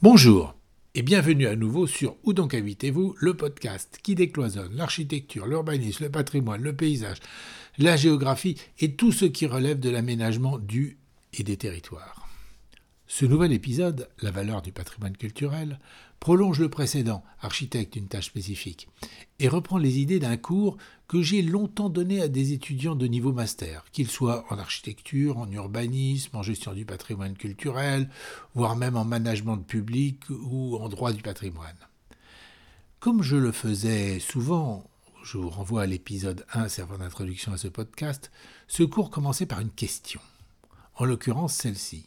Bonjour et bienvenue à nouveau sur Où donc habitez-vous, le podcast qui décloisonne l'architecture, l'urbanisme, le patrimoine, le paysage, la géographie et tout ce qui relève de l'aménagement du et des territoires. Ce nouvel épisode, La valeur du patrimoine culturel, prolonge le précédent, Architecte, une tâche spécifique, et reprend les idées d'un cours que j'ai longtemps donné à des étudiants de niveau master, qu'ils soient en architecture, en urbanisme, en gestion du patrimoine culturel, voire même en management de public ou en droit du patrimoine. Comme je le faisais souvent, je vous renvoie à l'épisode 1 servant d'introduction à ce podcast, ce cours commençait par une question, en l'occurrence celle-ci.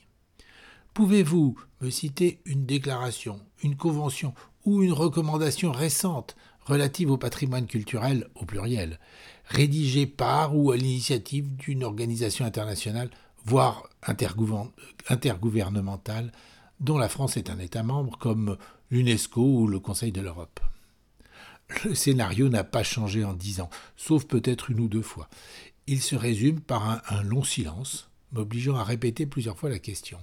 Pouvez-vous me citer une déclaration, une convention ou une recommandation récente relative au patrimoine culturel au pluriel, rédigée par ou à l'initiative d'une organisation internationale, voire intergouvernementale, dont la France est un État membre, comme l'UNESCO ou le Conseil de l'Europe? Le scénario n'a pas changé en dix ans, sauf peut-être une ou deux fois. Il se résume par un, long silence, m'obligeant à répéter plusieurs fois la question.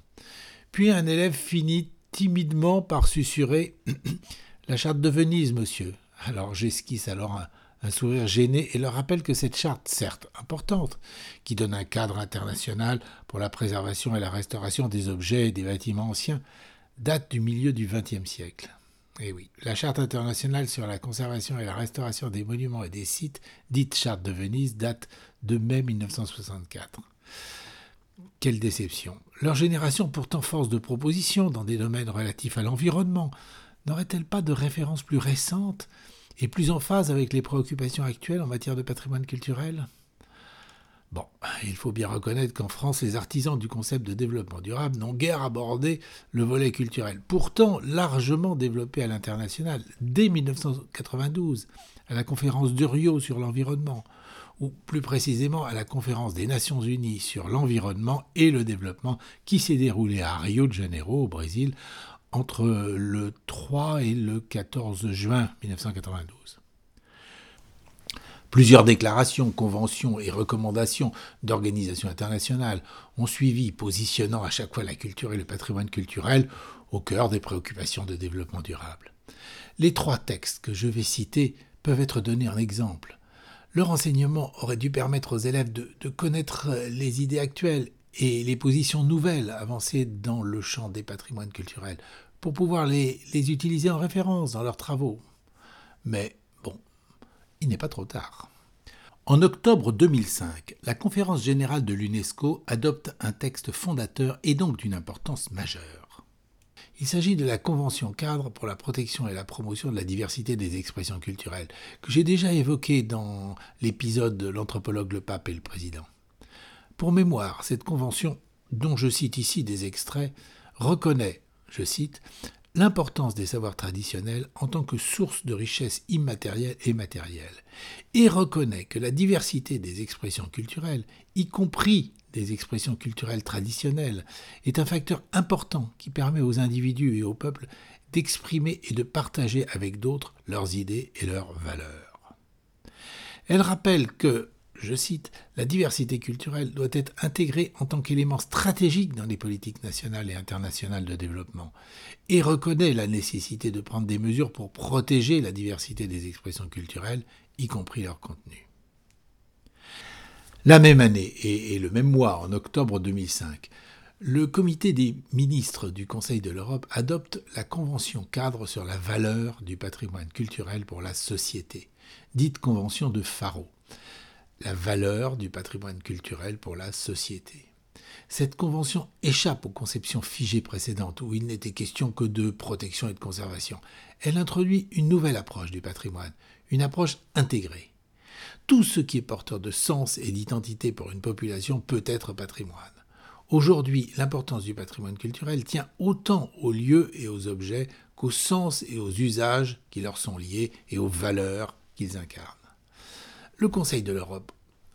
Puis un élève finit timidement par susurrer La charte de Venise, monsieur. Alors j'esquisse alors un, sourire gêné et leur rappelle que cette charte, certes importante, qui donne un cadre international pour la préservation et la restauration des objets et des bâtiments anciens, date du milieu du XXe siècle. Eh oui, la Charte internationale sur la conservation et la restauration des monuments et des sites, dite Charte de Venise, date de mai 1964. Quelle déception. Leur génération, pourtant force de proposition dans des domaines relatifs à l'environnement, n'aurait-elle pas de références plus récentes et plus en phase avec les préoccupations actuelles en matière de patrimoine culturel? Bon, il faut bien reconnaître qu'en France, les artisans du concept de développement durable n'ont guère abordé le volet culturel, pourtant largement développé à l'international dès 1992, à la conférence de Rio sur l'environnement, ou plus précisément à la conférence des Nations Unies sur l'environnement et le développement qui s'est déroulée à Rio de Janeiro, au Brésil, entre le 3 et le 14 juin 1992. Plusieurs déclarations, conventions et recommandations d'organisations internationales ont suivi, positionnant à chaque fois la culture et le patrimoine culturel au cœur des préoccupations de développement durable. Les trois textes que je vais citer peuvent être donnés en exemple. Leur enseignement aurait dû permettre aux élèves de, connaître les idées actuelles et les positions nouvelles avancées dans le champ des patrimoines culturels pour pouvoir les, les utiliser en référence dans leurs travaux. Mais bon, il n'est pas trop tard. En octobre 2005, la conférence générale de l'UNESCO adopte un texte fondateur et donc d'une importance majeure. Il s'agit de la Convention cadre pour la protection et la promotion de la diversité des expressions culturelles, que j'ai déjà évoquée dans l'épisode de l'anthropologue le pape et le président. Pour mémoire, cette convention, dont je cite ici des extraits, reconnaît, je cite, l'importance des savoirs traditionnels en tant que source de richesse immatérielle et matérielle, et reconnaît que la diversité des expressions culturelles, y compris des expressions culturelles traditionnelles est un facteur important qui permet aux individus et aux peuples d'exprimer et de partager avec d'autres leurs idées et leurs valeurs. Elle rappelle que, je cite, la diversité culturelle doit être intégrée en tant qu'élément stratégique dans les politiques nationales et internationales de développement, et reconnaît la nécessité de prendre des mesures pour protéger la diversité des expressions culturelles, y compris leur contenu. La même année et, le même mois, en octobre 2005, le comité des ministres du Conseil de l'Europe adopte la Convention cadre sur la valeur du patrimoine culturel pour la société, dite Convention de Faro. La valeur du patrimoine culturel pour la société. Cette convention échappe aux conceptions figées précédentes où il n'était question que de protection et de conservation. Elle introduit une nouvelle approche du patrimoine, une approche intégrée tout ce qui est porteur de sens et d'identité pour une population peut être patrimoine. Aujourd'hui, l'importance du patrimoine culturel tient autant aux lieux et aux objets qu'aux sens et aux usages qui leur sont liés et aux valeurs qu'ils incarnent. Le Conseil de l'Europe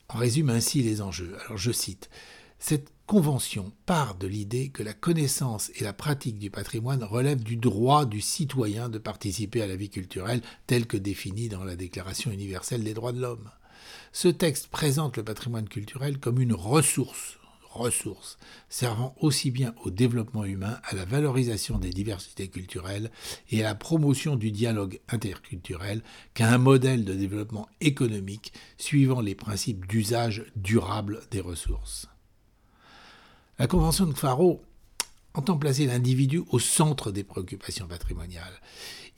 en résume ainsi les enjeux. Alors je cite Cette convention part de l'idée que la connaissance et la pratique du patrimoine relèvent du droit du citoyen de participer à la vie culturelle telle que définie dans la Déclaration universelle des droits de l'homme. Ce texte présente le patrimoine culturel comme une ressource, ressources, servant aussi bien au développement humain, à la valorisation des diversités culturelles et à la promotion du dialogue interculturel qu'à un modèle de développement économique suivant les principes d'usage durable des ressources. La Convention de Faro entend placer l'individu au centre des préoccupations patrimoniales.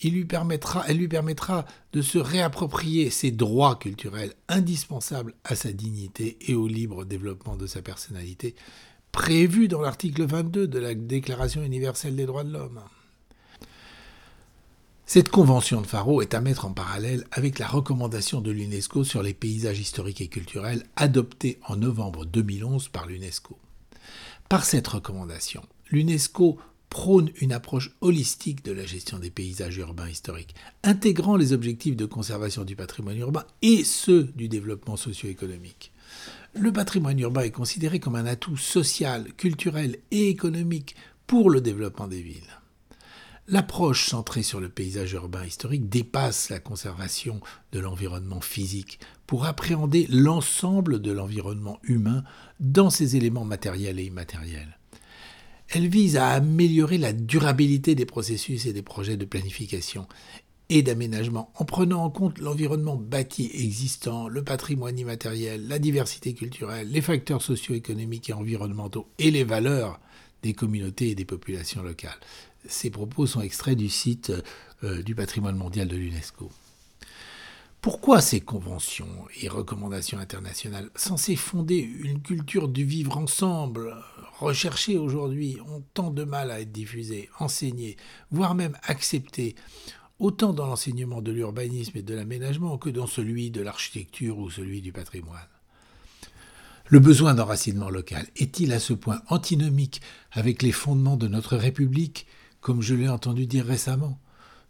Il lui permettra, elle lui permettra de se réapproprier ses droits culturels indispensables à sa dignité et au libre développement de sa personnalité, prévus dans l'article 22 de la Déclaration universelle des droits de l'homme. Cette convention de Faro est à mettre en parallèle avec la recommandation de l'UNESCO sur les paysages historiques et culturels adoptée en novembre 2011 par l'UNESCO. Par cette recommandation, l'UNESCO prône une approche holistique de la gestion des paysages urbains historiques, intégrant les objectifs de conservation du patrimoine urbain et ceux du développement socio-économique. Le patrimoine urbain est considéré comme un atout social, culturel et économique pour le développement des villes. L'approche centrée sur le paysage urbain historique dépasse la conservation de l'environnement physique pour appréhender l'ensemble de l'environnement humain dans ses éléments matériels et immatériels. Elle vise à améliorer la durabilité des processus et des projets de planification et d'aménagement en prenant en compte l'environnement bâti existant, le patrimoine immatériel, la diversité culturelle, les facteurs socio-économiques et environnementaux et les valeurs des communautés et des populations locales. Ces propos sont extraits du site euh, du patrimoine mondial de l'UNESCO. Pourquoi ces conventions et recommandations internationales, censées fonder une culture du vivre ensemble, recherchées aujourd'hui, ont tant de mal à être diffusées, enseignées, voire même acceptées, autant dans l'enseignement de l'urbanisme et de l'aménagement que dans celui de l'architecture ou celui du patrimoine? Le besoin d'enracinement local est-il à ce point antinomique avec les fondements de notre République, comme je l'ai entendu dire récemment?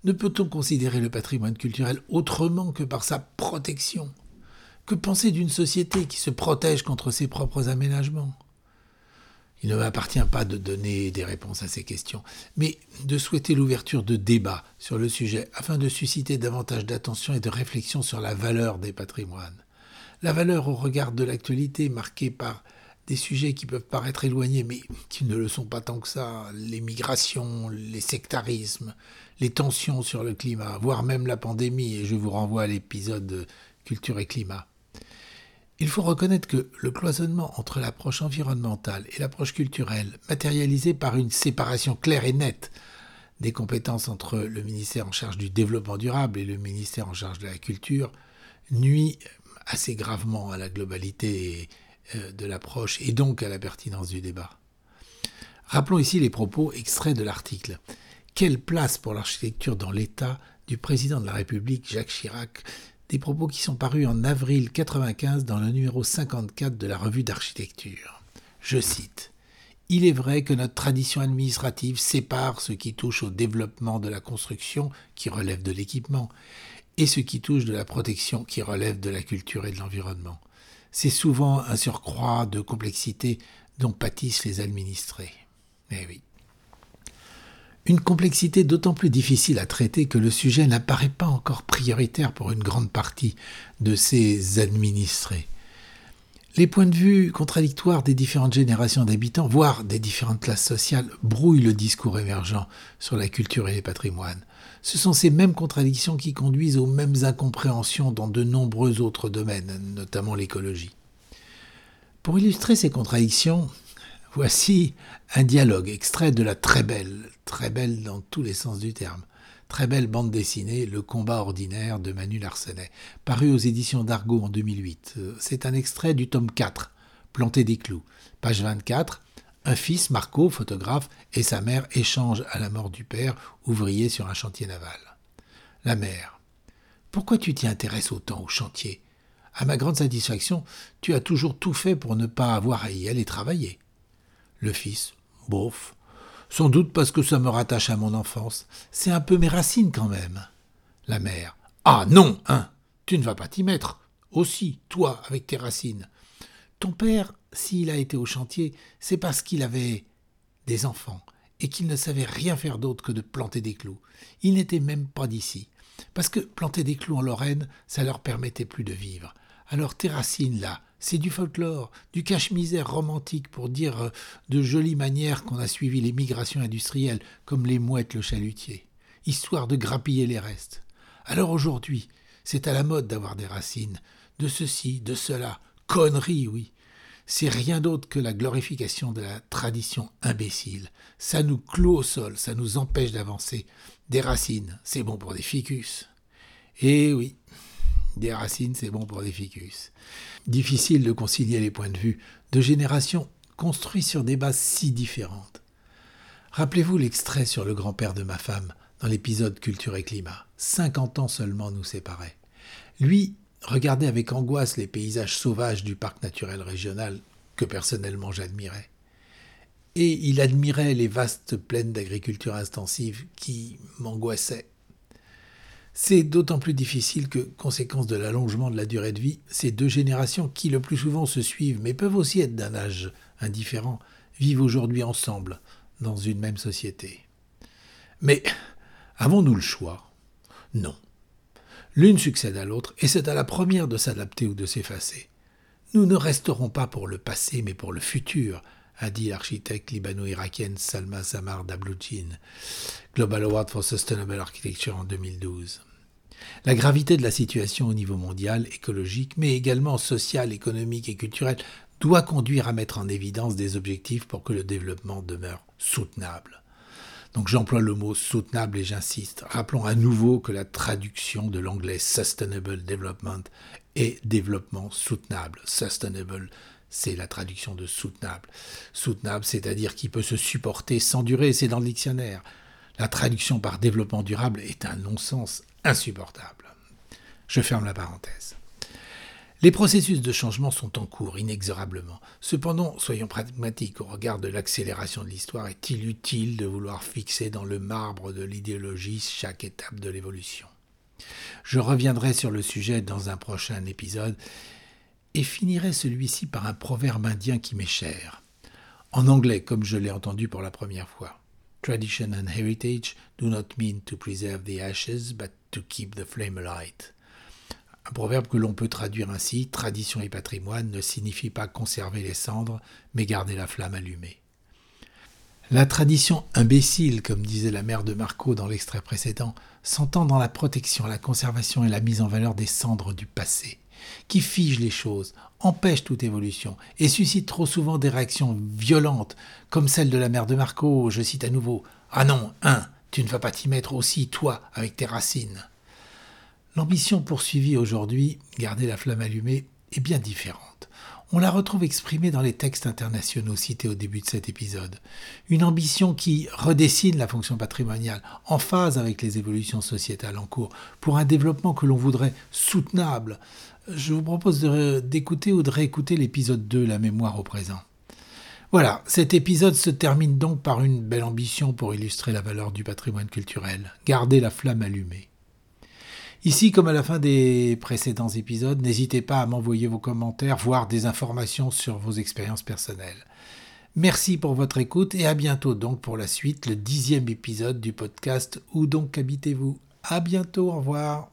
Ne peut-on considérer le patrimoine culturel autrement que par sa protection? Que penser d'une société qui se protège contre ses propres aménagements? Il ne m'appartient pas de donner des réponses à ces questions, mais de souhaiter l'ouverture de débats sur le sujet afin de susciter davantage d'attention et de réflexion sur la valeur des patrimoines. La valeur au regard de l'actualité marquée par des sujets qui peuvent paraître éloignés, mais qui ne le sont pas tant que ça, les migrations, les sectarismes, les tensions sur le climat, voire même la pandémie, et je vous renvoie à l'épisode Culture et climat. Il faut reconnaître que le cloisonnement entre l'approche environnementale et l'approche culturelle, matérialisée par une séparation claire et nette des compétences entre le ministère en charge du développement durable et le ministère en charge de la culture, nuit assez gravement à la globalité de l'approche et donc à la pertinence du débat. Rappelons ici les propos extraits de l'article. Quelle place pour l'architecture dans l'État du président de la République Jacques Chirac? Des propos qui sont parus en avril 1995 dans le numéro 54 de la revue d'architecture. Je cite il est vrai que notre tradition administrative sépare ce qui touche au développement de la construction, qui relève de l'équipement, et ce qui touche de la protection, qui relève de la culture et de l'environnement. C'est souvent un surcroît de complexité dont pâtissent les administrés. Eh oui. Une complexité d'autant plus difficile à traiter que le sujet n'apparaît pas encore prioritaire pour une grande partie de ces administrés. Les points de vue contradictoires des différentes générations d'habitants, voire des différentes classes sociales, brouillent le discours émergent sur la culture et les patrimoines. Ce sont ces mêmes contradictions qui conduisent aux mêmes incompréhensions dans de nombreux autres domaines, notamment l'écologie. Pour illustrer ces contradictions, Voici un dialogue extrait de la très belle, très belle dans tous les sens du terme, très belle bande dessinée Le combat ordinaire de Manu Larsenet, paru aux éditions d'Argo en 2008. C'est un extrait du tome 4, Planter des clous. Page 24, un fils, Marco, photographe, et sa mère échangent à la mort du père, ouvrier sur un chantier naval. La mère. Pourquoi tu t'y intéresses autant au chantier? À ma grande satisfaction, tu as toujours tout fait pour ne pas avoir à y aller travailler. Le fils, bof. Sans doute parce que ça me rattache à mon enfance. C'est un peu mes racines quand même. La mère. Ah non, hein Tu ne vas pas t'y mettre. Aussi, toi, avec tes racines. Ton père, s'il a été au chantier, c'est parce qu'il avait des enfants et qu'il ne savait rien faire d'autre que de planter des clous. Il n'était même pas d'ici. Parce que planter des clous en Lorraine, ça leur permettait plus de vivre. Alors tes racines là, c'est du folklore, du cache-misère romantique pour dire euh, de jolies manières qu'on a suivi les migrations industrielles, comme les mouettes le chalutier, histoire de grappiller les restes. Alors aujourd'hui, c'est à la mode d'avoir des racines, de ceci, de cela, conneries, oui. C'est rien d'autre que la glorification de la tradition imbécile. Ça nous clôt au sol, ça nous empêche d'avancer. Des racines, c'est bon pour des ficus. Eh oui, des racines, c'est bon pour des ficus. Difficile de concilier les points de vue de générations construites sur des bases si différentes. Rappelez-vous l'extrait sur le grand-père de ma femme dans l'épisode Culture et Climat. 50 ans seulement nous séparaient. Lui regardait avec angoisse les paysages sauvages du parc naturel régional que personnellement j'admirais. Et il admirait les vastes plaines d'agriculture intensive qui m'angoissaient. C'est d'autant plus difficile que, conséquence de l'allongement de la durée de vie, ces deux générations qui le plus souvent se suivent, mais peuvent aussi être d'un âge indifférent, vivent aujourd'hui ensemble, dans une même société. Mais avons-nous le choix? Non. L'une succède à l'autre, et c'est à la première de s'adapter ou de s'effacer. Nous ne resterons pas pour le passé, mais pour le futur, a dit l'architecte libano-irakienne Salma Samar Dabloudjin, Global Award for Sustainable Architecture en 2012. La gravité de la situation au niveau mondial, écologique, mais également social, économique et culturel, doit conduire à mettre en évidence des objectifs pour que le développement demeure soutenable. Donc j'emploie le mot soutenable et j'insiste. Rappelons à nouveau que la traduction de l'anglais Sustainable Development est développement soutenable. Sustainable c'est la traduction de soutenable. Soutenable, c'est-à-dire qui peut se supporter sans durée, c'est dans le dictionnaire. La traduction par développement durable est un non-sens insupportable. Je ferme la parenthèse. Les processus de changement sont en cours inexorablement. Cependant, soyons pragmatiques au regard de l'accélération de l'histoire, est-il utile de vouloir fixer dans le marbre de l'idéologie chaque étape de l'évolution? Je reviendrai sur le sujet dans un prochain épisode et finirai celui-ci par un proverbe indien qui m'est cher. En anglais, comme je l'ai entendu pour la première fois. Tradition and heritage do not mean to preserve the ashes, but to keep the flame alight. Un proverbe que l'on peut traduire ainsi tradition et patrimoine ne signifie pas conserver les cendres, mais garder la flamme allumée. La tradition imbécile, comme disait la mère de Marco dans l'extrait précédent, s'entend dans la protection, la conservation et la mise en valeur des cendres du passé qui fige les choses, empêche toute évolution et suscite trop souvent des réactions violentes, comme celle de la mère de Marco, je cite à nouveau Ah non, hein, tu ne vas pas t'y mettre aussi, toi, avec tes racines. L'ambition poursuivie aujourd'hui, garder la flamme allumée, est bien différente. On la retrouve exprimée dans les textes internationaux cités au début de cet épisode. Une ambition qui redessine la fonction patrimoniale en phase avec les évolutions sociétales en cours pour un développement que l'on voudrait soutenable, je vous propose d'écouter ou de réécouter l'épisode 2, La mémoire au présent. Voilà, cet épisode se termine donc par une belle ambition pour illustrer la valeur du patrimoine culturel, garder la flamme allumée. Ici, comme à la fin des précédents épisodes, n'hésitez pas à m'envoyer vos commentaires, voire des informations sur vos expériences personnelles. Merci pour votre écoute et à bientôt donc pour la suite, le dixième épisode du podcast Où donc habitez-vous? À bientôt, au revoir